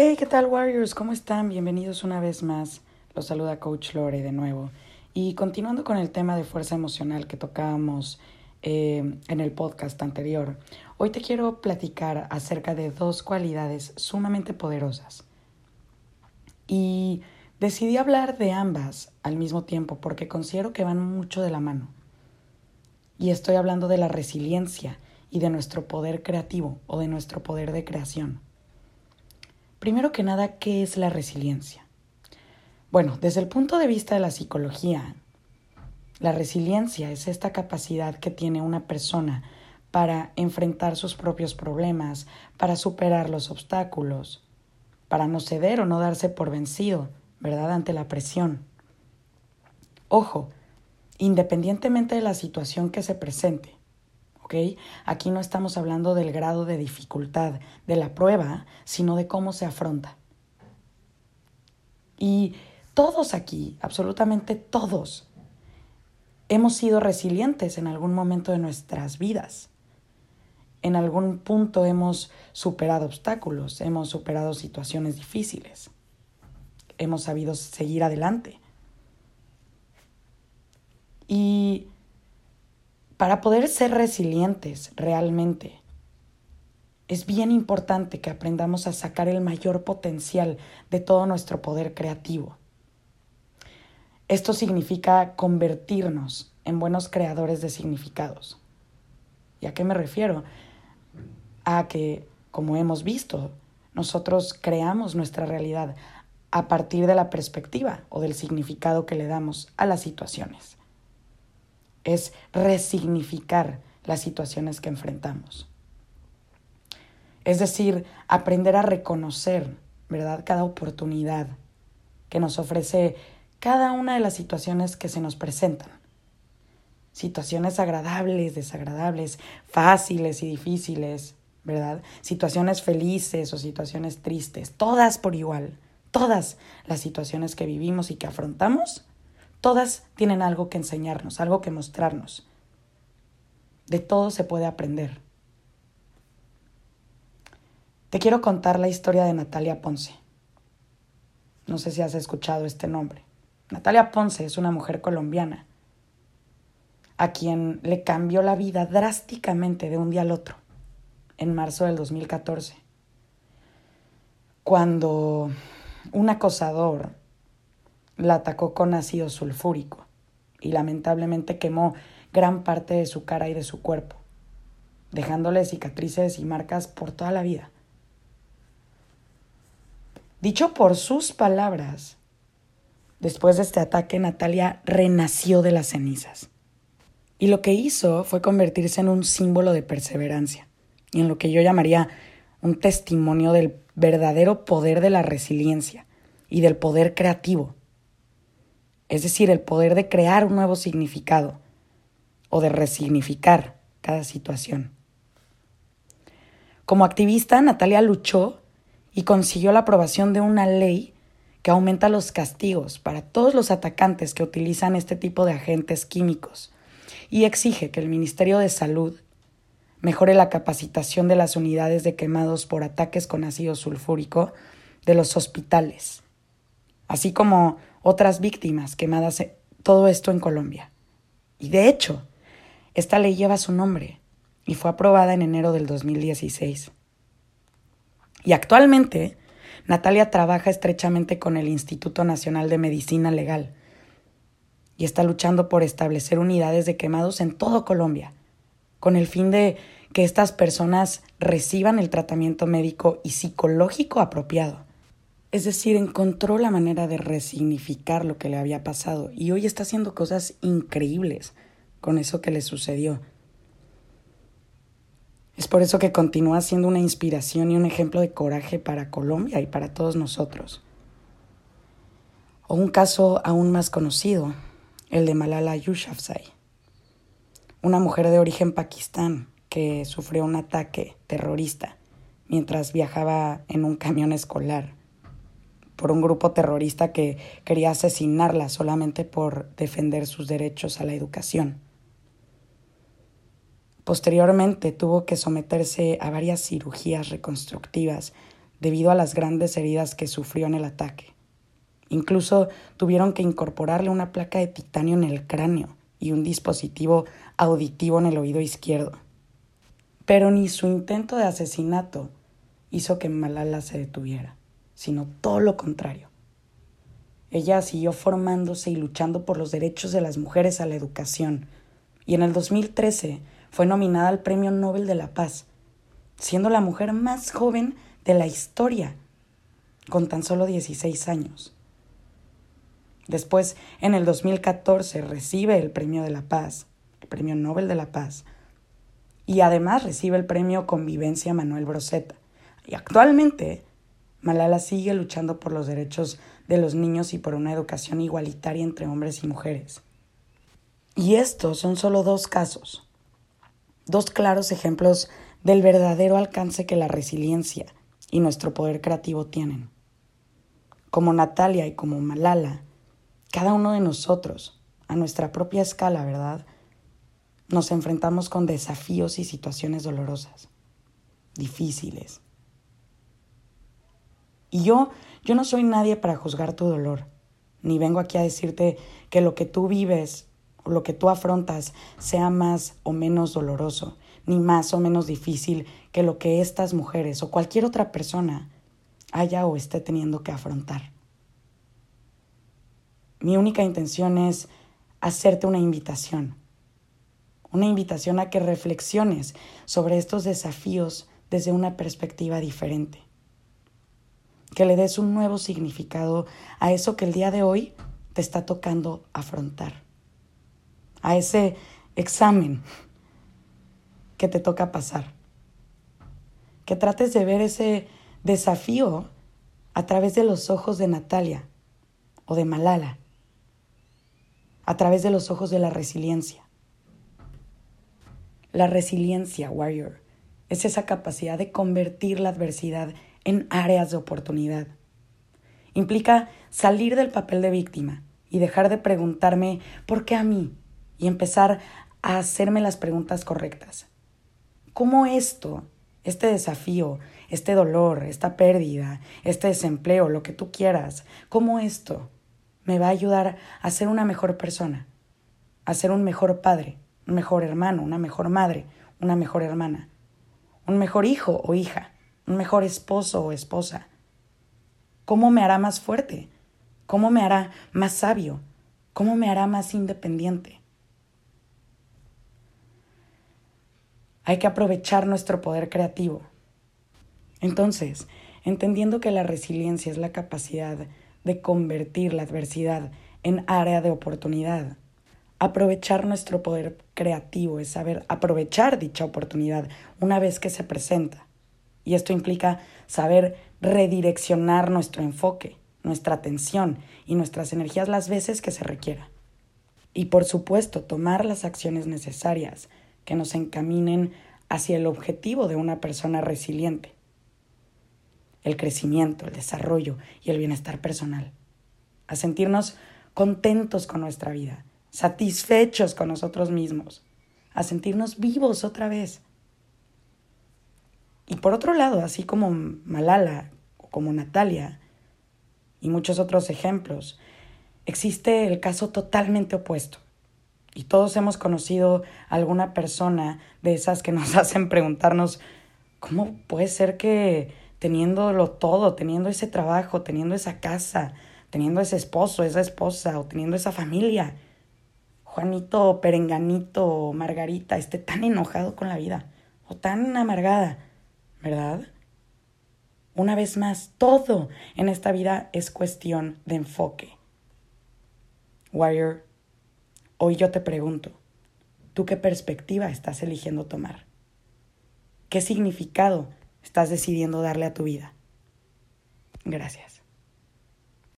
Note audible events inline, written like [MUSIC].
Hey, ¿qué tal Warriors? ¿Cómo están? Bienvenidos una vez más. Los saluda Coach Lore de nuevo. Y continuando con el tema de fuerza emocional que tocábamos eh, en el podcast anterior, hoy te quiero platicar acerca de dos cualidades sumamente poderosas. Y decidí hablar de ambas al mismo tiempo porque considero que van mucho de la mano. Y estoy hablando de la resiliencia y de nuestro poder creativo o de nuestro poder de creación. Primero que nada, ¿qué es la resiliencia? Bueno, desde el punto de vista de la psicología, la resiliencia es esta capacidad que tiene una persona para enfrentar sus propios problemas, para superar los obstáculos, para no ceder o no darse por vencido, ¿verdad?, ante la presión. Ojo, independientemente de la situación que se presente, Aquí no estamos hablando del grado de dificultad de la prueba, sino de cómo se afronta. Y todos aquí, absolutamente todos, hemos sido resilientes en algún momento de nuestras vidas. En algún punto hemos superado obstáculos, hemos superado situaciones difíciles, hemos sabido seguir adelante. Y para poder ser resilientes realmente, es bien importante que aprendamos a sacar el mayor potencial de todo nuestro poder creativo. Esto significa convertirnos en buenos creadores de significados. ¿Y a qué me refiero? A que, como hemos visto, nosotros creamos nuestra realidad a partir de la perspectiva o del significado que le damos a las situaciones es resignificar las situaciones que enfrentamos. Es decir, aprender a reconocer, ¿verdad? Cada oportunidad que nos ofrece cada una de las situaciones que se nos presentan. Situaciones agradables, desagradables, fáciles y difíciles, ¿verdad? Situaciones felices o situaciones tristes, todas por igual. Todas las situaciones que vivimos y que afrontamos Todas tienen algo que enseñarnos, algo que mostrarnos. De todo se puede aprender. Te quiero contar la historia de Natalia Ponce. No sé si has escuchado este nombre. Natalia Ponce es una mujer colombiana a quien le cambió la vida drásticamente de un día al otro, en marzo del 2014, cuando un acosador la atacó con ácido sulfúrico y lamentablemente quemó gran parte de su cara y de su cuerpo, dejándole cicatrices y marcas por toda la vida. Dicho por sus palabras, después de este ataque Natalia renació de las cenizas. Y lo que hizo fue convertirse en un símbolo de perseverancia y en lo que yo llamaría un testimonio del verdadero poder de la resiliencia y del poder creativo es decir, el poder de crear un nuevo significado o de resignificar cada situación. Como activista, Natalia luchó y consiguió la aprobación de una ley que aumenta los castigos para todos los atacantes que utilizan este tipo de agentes químicos y exige que el Ministerio de Salud mejore la capacitación de las unidades de quemados por ataques con ácido sulfúrico de los hospitales, así como otras víctimas quemadas, todo esto en Colombia. Y de hecho, esta ley lleva su nombre y fue aprobada en enero del 2016. Y actualmente, Natalia trabaja estrechamente con el Instituto Nacional de Medicina Legal y está luchando por establecer unidades de quemados en todo Colombia, con el fin de que estas personas reciban el tratamiento médico y psicológico apropiado. Es decir, encontró la manera de resignificar lo que le había pasado y hoy está haciendo cosas increíbles con eso que le sucedió. Es por eso que continúa siendo una inspiración y un ejemplo de coraje para Colombia y para todos nosotros. O un caso aún más conocido, el de Malala Yousafzai, una mujer de origen pakistán que sufrió un ataque terrorista mientras viajaba en un camión escolar por un grupo terrorista que quería asesinarla solamente por defender sus derechos a la educación. Posteriormente tuvo que someterse a varias cirugías reconstructivas debido a las grandes heridas que sufrió en el ataque. Incluso tuvieron que incorporarle una placa de titanio en el cráneo y un dispositivo auditivo en el oído izquierdo. Pero ni su intento de asesinato hizo que Malala se detuviera, sino todo lo contrario. Ella siguió formándose y luchando por los derechos de las mujeres a la educación, y en el 2013 fue nominada al Premio Nobel de la Paz, siendo la mujer más joven de la historia, con tan solo 16 años. Después, en el 2014, recibe el Premio de la Paz, el Premio Nobel de la Paz, y además recibe el Premio Convivencia Manuel Broseta. Y actualmente, Malala sigue luchando por los derechos de los niños y por una educación igualitaria entre hombres y mujeres. Y estos son solo dos casos, dos claros ejemplos del verdadero alcance que la resiliencia y nuestro poder creativo tienen. Como Natalia y como Malala, cada uno de nosotros, a nuestra propia escala, ¿verdad? Nos enfrentamos con desafíos y situaciones dolorosas, difíciles. Y yo, yo no soy nadie para juzgar tu dolor, ni vengo aquí a decirte que lo que tú vives o lo que tú afrontas sea más o menos doloroso, ni más o menos difícil que lo que estas mujeres o cualquier otra persona haya o esté teniendo que afrontar. Mi única intención es hacerte una invitación, una invitación a que reflexiones sobre estos desafíos desde una perspectiva diferente, que le des un nuevo significado a eso que el día de hoy te está tocando afrontar, a ese examen que te toca pasar. Que trates de ver ese desafío a través de los ojos de Natalia o de Malala, a través de los ojos de la resiliencia. La resiliencia, warrior, es esa capacidad de convertir la adversidad en áreas de oportunidad. Implica salir del papel de víctima y dejar de preguntarme ¿por qué a mí? y empezar a hacerme las preguntas correctas cómo esto, este desafío, este dolor, esta pérdida, este desempleo, lo que tú quieras, cómo esto me va a ayudar a ser una mejor persona, a ser un mejor padre, un mejor hermano, una mejor madre, una mejor hermana, un mejor hijo o hija, un mejor esposo o esposa. ¿Cómo me hará más fuerte? ¿Cómo me hará más sabio? ¿Cómo me hará más independiente? Hay que aprovechar nuestro poder creativo. Entonces, entendiendo que la resiliencia es la capacidad de convertir la adversidad en área de oportunidad, aprovechar nuestro poder creativo es saber aprovechar dicha oportunidad una vez que se presenta. Y esto implica saber redireccionar nuestro enfoque, nuestra atención y nuestras energías las veces que se requiera. Y por supuesto, tomar las acciones necesarias que nos encaminen hacia el objetivo de una persona resiliente, el crecimiento, el desarrollo y el bienestar personal, a sentirnos contentos con nuestra vida, satisfechos con nosotros mismos, a sentirnos vivos otra vez. Y por otro lado, así como Malala como Natalia y muchos otros ejemplos, existe el caso totalmente opuesto. Y todos hemos conocido a alguna persona de esas que nos [LAUGHS] hacen preguntarnos, ¿cómo puede ser que teniéndolo todo, teniendo ese trabajo, teniendo esa casa, teniendo ese esposo, esa esposa o teniendo esa familia, Juanito, Perenganito Margarita esté tan enojado con la vida o tan amargada, ¿verdad? Una vez más, todo en esta vida es cuestión de enfoque. Warrior Hoy yo te pregunto, ¿tú qué perspectiva estás eligiendo tomar? ¿Qué significado estás decidiendo darle a tu vida? Gracias.